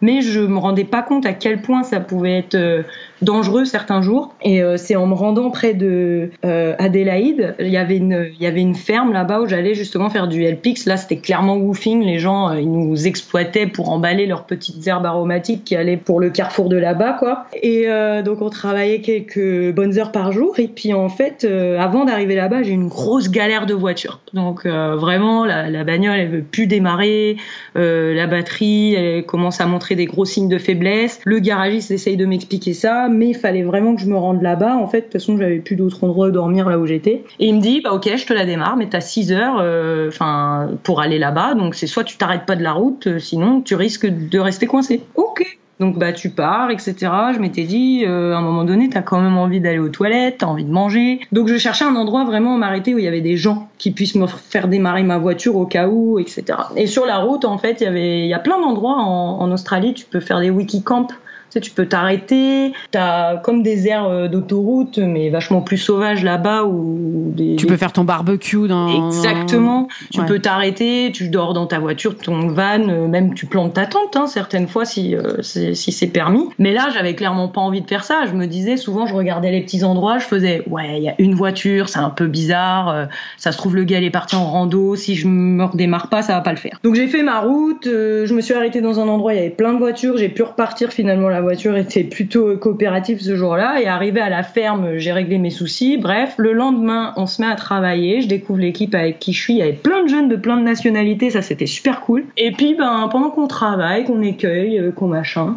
B: mais je me rendais pas compte à quel point ça pouvait être dangereux certains jours. Et euh, c'est en me rendant près de euh, Adélaïde, il y avait une, il y avait une ferme là-bas où j'allais justement faire du LPX. Là, c'était clairement woofing. Les gens, ils nous exploitaient pour emballer leurs petites herbes aromatiques qui allaient pour le carrefour de là-bas, quoi. Et donc on travaillait quelques bonnes heures par jour. Et puis en fait, avant d'arriver là-bas, j'ai une grosse galère de voiture. Donc vraiment, la, la, bagnole, elle veut plus démarrer. la batterie, elle commence à montrer des gros signes de faiblesse. Le garagiste essaye de m'expliquer ça, mais il fallait vraiment que je me rende là-bas. En fait, de toute façon, j'avais plus d'autre endroit où dormir là où j'étais. Et il me dit, bah ok, je te la démarre, mais t'as 6 heures, euh, pour aller là-bas. Donc c'est soit tu t'arrêtes pas de la route, euh, sinon tu risques de rester coincé. Ok. Donc bah tu pars, etc. Je m'étais dit, euh, à un moment donné, t'as quand même envie d'aller aux toilettes, t'as envie de manger. Donc je cherchais un endroit vraiment m'arrêter où il y avait des gens qui puissent me faire démarrer ma voiture au cas où, etc. Et sur la route, en fait, il y avait, il y a plein d'endroits en, en Australie. Tu peux faire des wikicamps tu, sais, tu peux t'arrêter. T'as comme des aires euh, d'autoroute, mais vachement plus sauvages là-bas. Où des,
A: tu peux faire ton barbecue dans.
B: Exactement. Tu peux t'arrêter, tu dors dans ta voiture, ton van, euh, même tu plantes ta tente, hein, certaines fois si euh, si c'est permis. Mais là, j'avais clairement pas envie de faire ça. Je me disais, souvent, je regardais les petits endroits, je faisais, ouais, il y a une voiture, c'est un peu bizarre. ça se trouve, le gars il est parti en rando. Si je me redémarre pas, ça va pas le faire. Donc j'ai fait ma route. je me suis arrêtée dans un endroit, il y avait plein de voitures. J'ai pu repartir finalement la voiture était plutôt coopérative ce jour-là. Et arrivé à la ferme, j'ai réglé mes soucis. Bref, le lendemain, on se met à travailler. Je découvre l'équipe avec qui je suis. Il plein de jeunes de plein de nationalités. Ça, c'était super cool. Et puis, ben, pendant qu'on travaille, qu'on écueille, euh, qu'on machin,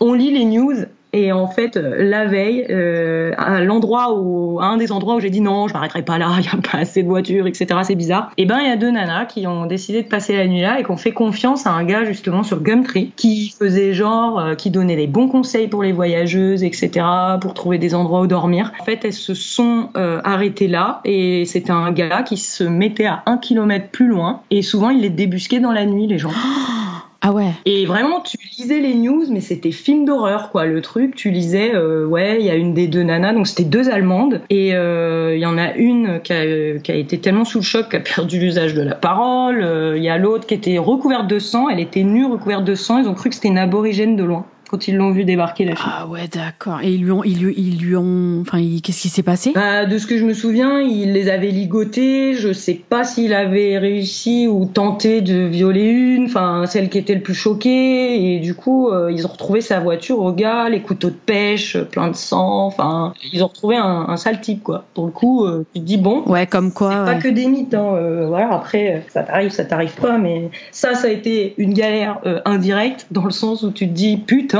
B: on lit les news et en fait, euh, la veille, euh, à l'endroit où, à un des endroits où j'ai dit non, je m'arrêterai pas là, [laughs] il y a pas assez de voitures, etc. C'est bizarre. Et ben, il y a deux nanas qui ont décidé de passer la nuit là et qui ont fait confiance à un gars justement sur Gumtree qui faisait genre, euh, qui donnait des bons conseils pour les voyageuses, etc. Pour trouver des endroits où dormir. En fait, elles se sont euh, arrêtées là et c'était un gars qui se mettait à un kilomètre plus loin et souvent il les débusquait dans la nuit les gens. [gasps]
A: Ah ouais.
B: Et vraiment, tu lisais les news, mais c'était film d'horreur, quoi. Le truc, tu lisais, euh, ouais, il y a une des deux nanas, donc c'était deux Allemandes, et euh, il y en a une qui a, qui a, été tellement sous le choc qu'elle a perdu l'usage de la parole. Euh, il y a l'autre qui était recouverte de sang, elle était nue, recouverte de sang. Ils ont cru que c'était une aborigène de loin quand ils l'ont vu débarquer la.
A: Ah ouais, d'accord. Et ils lui ont, ils lui, ils lui ont, enfin, qu'est-ce qui s'est passé?
B: Bah, De ce que je me souviens, il les avait ligotés. Je sais pas s'il avait réussi ou tenté de violer une, enfin celle qui était le plus choquée. Et du coup, euh, ils ont retrouvé sa voiture au gars, les couteaux de pêche, plein de sang. Enfin, ils ont retrouvé un, un sale type quoi. Pour le coup, euh, tu te dis bon.
A: Ouais, comme quoi.
B: Ouais. Pas que des mythes. Hein. Euh, voilà. Après, ça t'arrive, ça t'arrive pas, mais ça, ça a été une galère euh, indirecte dans le sens où tu te dis putain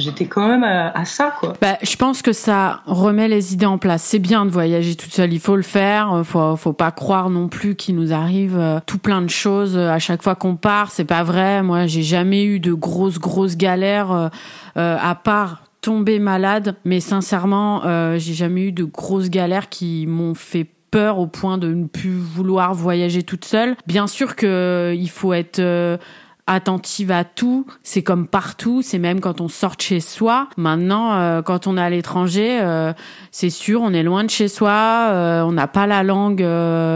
B: j'étais quand même à, ça quoi.
A: Bah, je pense que ça remet les idées en place. C'est bien de voyager toute seule, il faut le faire. Faut faut pas croire non plus qu'il nous arrive euh, tout plein de choses euh, à chaque fois qu'on part. C'est pas vrai. Moi, j'ai jamais eu de grosses grosses galères euh, à part tomber malade. Mais sincèrement, j'ai jamais eu de grosses galères qui m'ont fait peur au point de ne plus vouloir voyager toute seule. Bien sûr que il faut être attentive à tout. C'est comme partout. C'est même quand on sort de chez soi. Maintenant, euh, quand on est à l'étranger, euh, c'est sûr, on est loin de chez soi. Euh, on n'a pas la langue.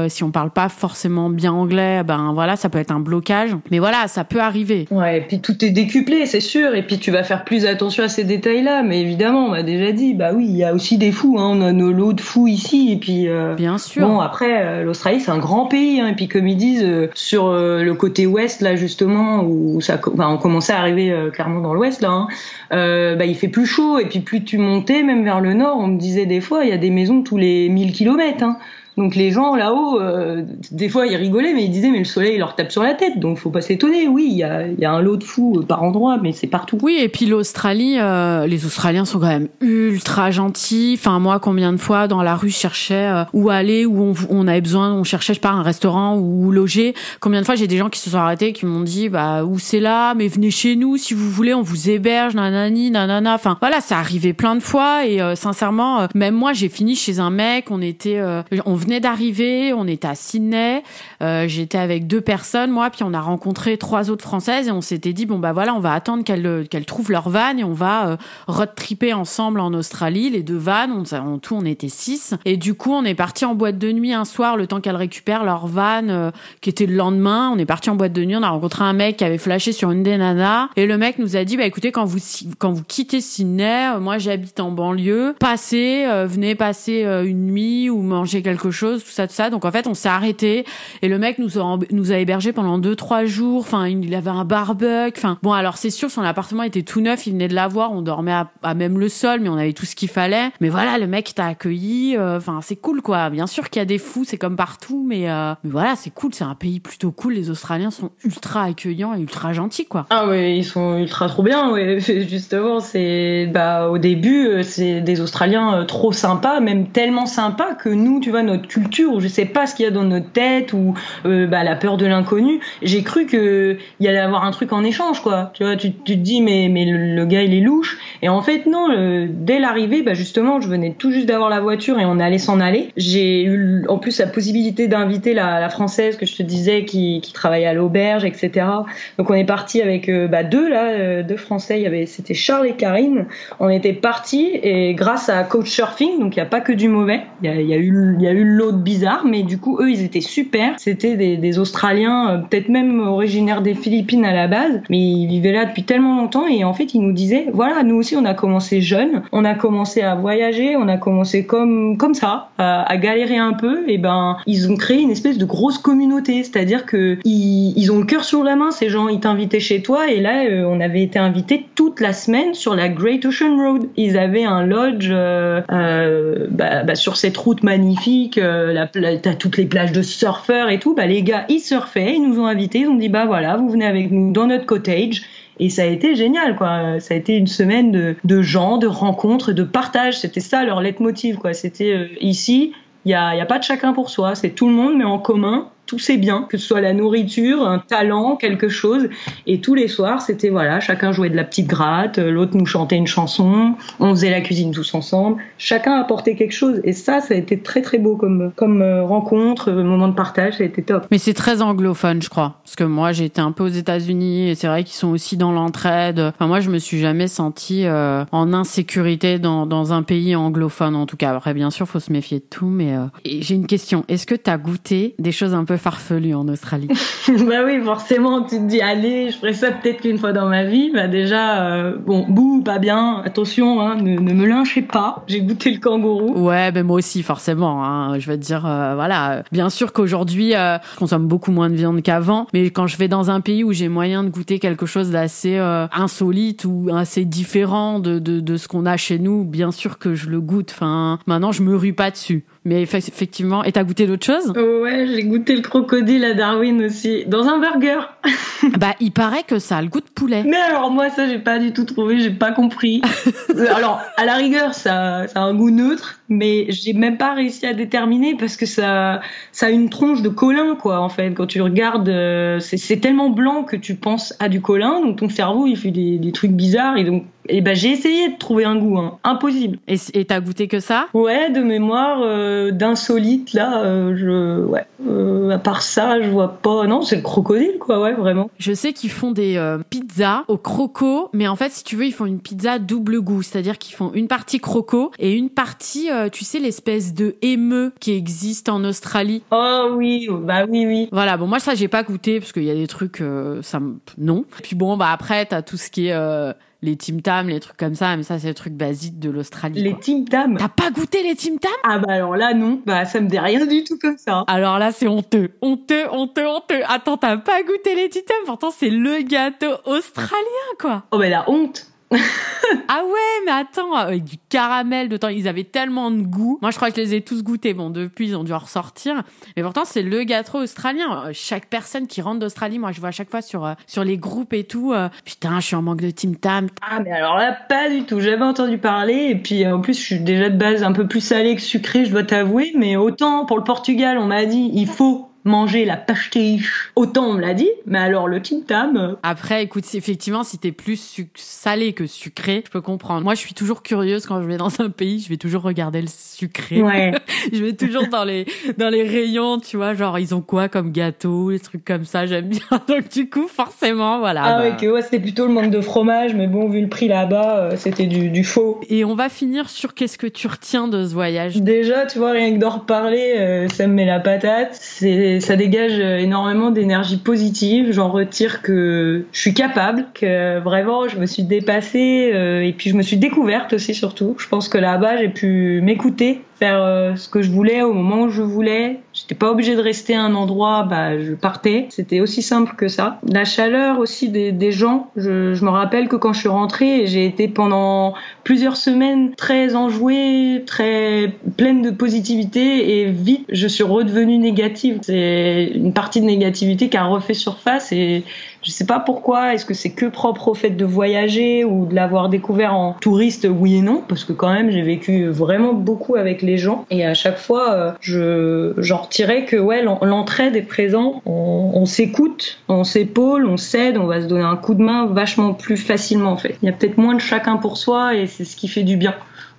A: si on parle pas forcément bien anglais, ben voilà, ça peut être un blocage. Mais voilà, ça peut arriver.
B: Ouais. Et puis tout est décuplé, c'est sûr. Et puis tu vas faire plus attention à ces détails-là. Mais évidemment, on m'a déjà dit, bah oui, il y a aussi des fous. Hein. On a nos lots de fous ici. Et puis.
A: bien sûr.
B: Bon, après, l'Australie, c'est un grand pays. Hein. Et puis comme ils disent, sur le côté ouest, là justement où ça, on commençait à arriver euh, clairement dans l'ouest là, hein, euh, bah, il fait plus chaud et puis plus tu montais, même vers le nord, on me disait des fois il y a des maisons tous les 1000 kilomètres. Hein. Donc les gens là-haut, euh, des fois ils rigolaient, mais ils disaient mais le soleil leur tape sur la tête, donc faut pas s'étonner. Oui, il y a, y a, un lot de fous euh, par endroit, mais c'est partout.
A: Oui, et puis l'Australie, euh, les Australiens sont quand même ultra gentils. Enfin moi, combien de fois dans la rue cherchais euh, où aller, où on, on, avait besoin, on cherchait je sais pas un restaurant ou loger. Combien de fois j'ai des gens qui se sont arrêtés, qui m'ont dit bah où c'est là, mais venez chez nous si vous voulez, on vous héberge, nanani, nanana. Enfin voilà, ça arrivait plein de fois et sincèrement, même moi j'ai fini chez un mec, on était, venait d'arriver, on était à Sydney, euh, j'étais avec deux personnes, moi, puis on a rencontré trois autres françaises et on s'était dit bon bah voilà, on va attendre qu'elles qu'elles trouvent leur van et on va euh, road tripper ensemble en Australie, les deux vannes, on, en tout on était six. Et du coup on est parti en boîte de nuit un soir le temps qu'elles récupèrent leur van euh, qui était le lendemain, on est parti en boîte de nuit, on a rencontré un mec qui avait flashé sur une des nanas. Et le mec nous a dit bah écoutez quand vous quand vous quittez Sydney, euh, moi j'habite en banlieue, passez, euh, venez passer une nuit ou manger quelque chose, tout ça tout ça. Donc en fait on s'est arrêté et le mec nous a, nous a hébergé pendant deux trois jours. Enfin, il avait un barbecue. Enfin, bon, alors c'est sûr, son appartement était tout neuf. Il venait de l'avoir. On dormait à, même le sol, mais on avait tout ce qu'il fallait. Mais voilà, le mec t'a accueilli. Euh, enfin, c'est cool, quoi. Bien sûr qu'il y a des fous, c'est comme partout, mais, euh, mais voilà, c'est cool. C'est un pays plutôt cool. Les Australiens sont ultra accueillants et ultra gentils, quoi.
B: Ah oui, ils sont ultra trop bien. Ouais. [laughs] Justement, c'est bah au début, euh, c'est des Australiens trop sympas, même tellement sympas que nous, tu vois, notre culture ou je sais pas ce qu'il y a dans notre tête ou euh, bah, la peur de l'inconnu. J'ai cru que il y allait avoir un truc en échange, quoi. Tu vois, tu, te dis mais mais le, gars il est louche. Et en fait non. dès l'arrivée, bah justement, je venais tout juste d'avoir la voiture et on allait s'en aller. J'ai eu en plus la possibilité d'inviter la, française que je te disais qui, qui travaillait à l'auberge, etc. Donc on est parti avec euh, bah, deux là, euh, deux français. C'était Charles et Karine. On était partis et grâce à Coach Surfing, donc il y a pas que du mauvais. Il y a, y a, eu il y a eu l'autre bizarre, mais du coup eux ils étaient super. C'était des, des Australiens, euh, peut-être même originaires des Philippines à la base, mais ils vivaient là depuis tellement longtemps et en fait ils nous disaient voilà nous aussi on a commencé jeune, on a commencé à voyager, on a commencé comme comme ça à, à galérer un peu et ben ils ont créé une espèce de grosse communauté, c'est-à-dire que ils, ils ont le cœur sur la main ces gens, ils t'invitaient chez toi et là euh, on avait été invités toute la semaine sur la Great Ocean Road. Ils avaient un lodge euh, euh, bah, bah, sur cette route magnifique, euh, t'as toutes les plages de surfeurs et tout. Bah les gars ils surfaient, ils nous ont invités, ils ont dit bah voilà vous venez avec nous dans notre cottage. Et ça a été génial, quoi. Ça a été une semaine de, gens, de rencontres, de partage. C'était ça leur leitmotiv, quoi. C'était ici, il y a, y a pas de chacun pour soi. C'est tout le monde, mais en commun tous ces biens, que ce soit la nourriture, un talent, quelque chose. Et tous les soirs, c'était voilà, chacun jouait de la petite gratte, l'autre nous chantait une chanson, on faisait la cuisine tous ensemble. Chacun apportait quelque chose. Et ça, ça a été très très beau comme comme euh, rencontre, euh, moment de partage, ça a été top.
A: Mais c'est très anglophone, je crois, parce que moi j'ai été un peu aux États-Unis et c'est vrai qu'ils sont aussi dans l'entraide. Enfin moi, je me suis jamais sentie euh, en insécurité dans dans un pays anglophone en tout cas. Après, bien sûr, faut se méfier de tout, mais j'ai une question. Est-ce que tu as goûté des choses un peu farfelu en Australie. [laughs]
B: bah oui, forcément, tu te dis, allez, je ferai ça peut-être qu'une fois dans ma vie. Bah déjà, euh, bon, bouh, pas bien, attention, hein, ne, ne, me lynchez pas. J'ai goûté le kangourou.
A: Ouais, ben moi aussi, forcément. Hein, je vais te dire, euh, voilà, bien sûr qu'aujourd'hui, euh, je consomme beaucoup moins de viande qu'avant, mais quand je vais dans un pays où j'ai moyen de goûter quelque chose d'assez insolite ou assez différent de, de, de ce qu'on a chez nous, bien sûr que je le goûte. Enfin, maintenant, je me rue pas dessus. Mais effectivement, et t'as goûté d'autres choses?
B: Ouais, j'ai goûté le crocodile à Darwin aussi, dans un burger. [laughs]
A: bah, il paraît que ça a le goût de poulet.
B: Mais alors moi, ça, j'ai pas du tout trouvé, j'ai pas compris. [laughs] alors, à la rigueur, ça, ça a un goût neutre, mais j'ai même pas réussi à déterminer parce que ça, ça a une tronche de colin, quoi, en fait. Quand tu regardes, euh, c'est tellement blanc que tu penses à du colin, donc ton cerveau, il fait des, des trucs bizarres, et donc et ben j'ai essayé de trouver un goût, hein. impossible.
A: Et t'as goûté que ça?
B: Ouais, de mémoire, euh, d'insolite là, euh, je ouais. Euh, à part ça, je vois pas. Non, c'est le crocodile quoi, ouais, vraiment.
A: Je sais qu'ils font des pizzas au croco, mais en fait, si tu veux, ils font une pizza double goût, c'est-à-dire qu'ils font une partie croco et une partie, tu sais, l'espèce de émeu qui existe en Australie.
B: Oh oui, bah oui, oui.
A: Voilà, bon moi ça j'ai pas goûté parce qu'il y a des trucs, ça non. Puis bon bah après t'as tout ce qui est les Tim Tam, les trucs comme ça, mais ça c'est le truc basique de l'Australie.
B: Les Tim Tam
A: T'as pas goûté les Tim Tam?
B: Ah bah alors là non, bah ça me dit rien du tout comme ça.
A: Alors là c'est honteux, honteux, honteux, honteux. Attends, t'as pas goûté les Tim Tam? Pourtant c'est le gâteau australien quoi.
B: Oh bah la honte [laughs]
A: ah ouais, mais attends, avec du caramel de temps, ils avaient tellement de goût. Moi, je crois que je les ai tous goûtés. Bon, depuis, ils ont dû en ressortir. Mais pourtant, c'est le gâteau australien. Chaque personne qui rentre d'Australie, moi, je vois à chaque fois sur, euh, les groupes et tout, euh, putain, je suis en manque de Tim Tam.
B: Ah, mais alors là, pas du tout. J'avais entendu parler. Et puis, en plus, je suis déjà de base un peu plus salé que sucré, je dois t'avouer. Mais autant, pour le Portugal, on m'a dit, il faut manger la pastéis. Autant on me l'a dit, mais alors le tim tam. Euh.
A: Après, écoute, effectivement, si t'es plus salé que sucré, je peux comprendre. Moi, je suis toujours curieuse quand je vais dans un pays, je vais toujours regarder le sucré.
B: Ouais. [laughs]
A: je vais toujours dans les dans les rayons, tu vois, genre ils ont quoi comme gâteau, les trucs comme ça, j'aime bien. [laughs] Donc du coup, forcément, voilà.
B: Ah bah... ouais, ouais, c'était plutôt le manque de fromage, mais bon, vu le prix là-bas, euh, c'était du, du faux.
A: Et on va finir sur qu'est-ce que tu retiens de ce voyage?
B: Déjà, tu vois, rien que d'en reparler, euh, ça me met la patate. C'est ça dégage énormément d'énergie positive. J'en retire que je suis capable, que vraiment je me suis dépassée euh, et puis je me suis découverte aussi surtout. Je pense que là-bas j'ai pu m'écouter faire euh, ce que je voulais au moment où je voulais. J'étais pas obligée de rester à un endroit, bah je partais. C'était aussi simple que ça. La chaleur aussi des, gens. Je, je, me rappelle que quand je suis rentrée, j'ai été pendant plusieurs semaines très enjouée, très pleine de positivité et vite je suis redevenue négative. C'est une partie de négativité qui a refait surface et Je sais pas pourquoi. Est-ce que c'est que propre au fait de voyager ou de l'avoir découvert en touriste Oui et non, parce que quand même j'ai vécu vraiment beaucoup avec les gens et à chaque fois euh, je j'en retirais que ouais l'entraide est présente. On, on s'écoute, on s'épaule, on s'aide, on va se donner un coup de main vachement plus facilement en fait. Il y a peut-être moins de chacun pour soi et c'est ce qui fait du bien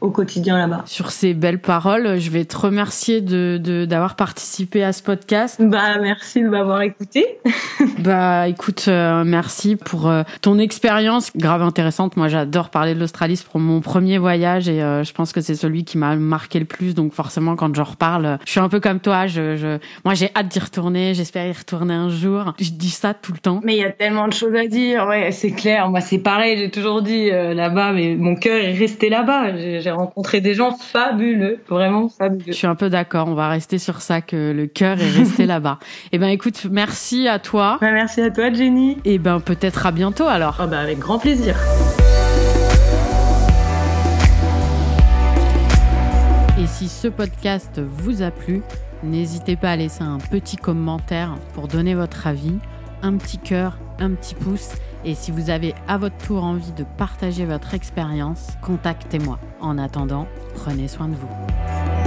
B: au quotidien là-bas.
A: Sur ces belles paroles, je vais te remercier de d'avoir participé à ce podcast.
B: Bah merci de m'avoir écouté. [laughs]
A: bah écoute, euh, merci pour euh, ton expérience grave intéressante. Moi, j'adore parler de l'Australie pour mon premier voyage et euh, je pense que c'est celui qui m'a marqué le plus. Donc forcément, quand j'en reparle, je suis un peu comme toi. Je, je... moi, j'ai hâte d'y retourner. J'espère y retourner un jour. Je dis ça tout le temps.
B: Mais il y a tellement de choses à dire. Ouais, c'est clair. Moi, c'est pareil. J'ai toujours dit là-bas, mais mon cœur est resté là-bas j'ai rencontré des gens fabuleux, vraiment fabuleux. Je
A: suis un peu d'accord, on va rester sur ça, que le cœur est resté [laughs] là-bas. Eh ben écoute, merci à toi.
B: Merci à toi Jenny.
A: Et eh ben peut-être à bientôt alors.
B: Ah bah avec grand plaisir.
A: Et si ce podcast vous a plu, n'hésitez pas à laisser un petit commentaire pour donner votre avis, un petit cœur, un petit pouce et si vous avez à votre tour envie de partager votre expérience, contactez-moi. En attendant, prenez soin de vous.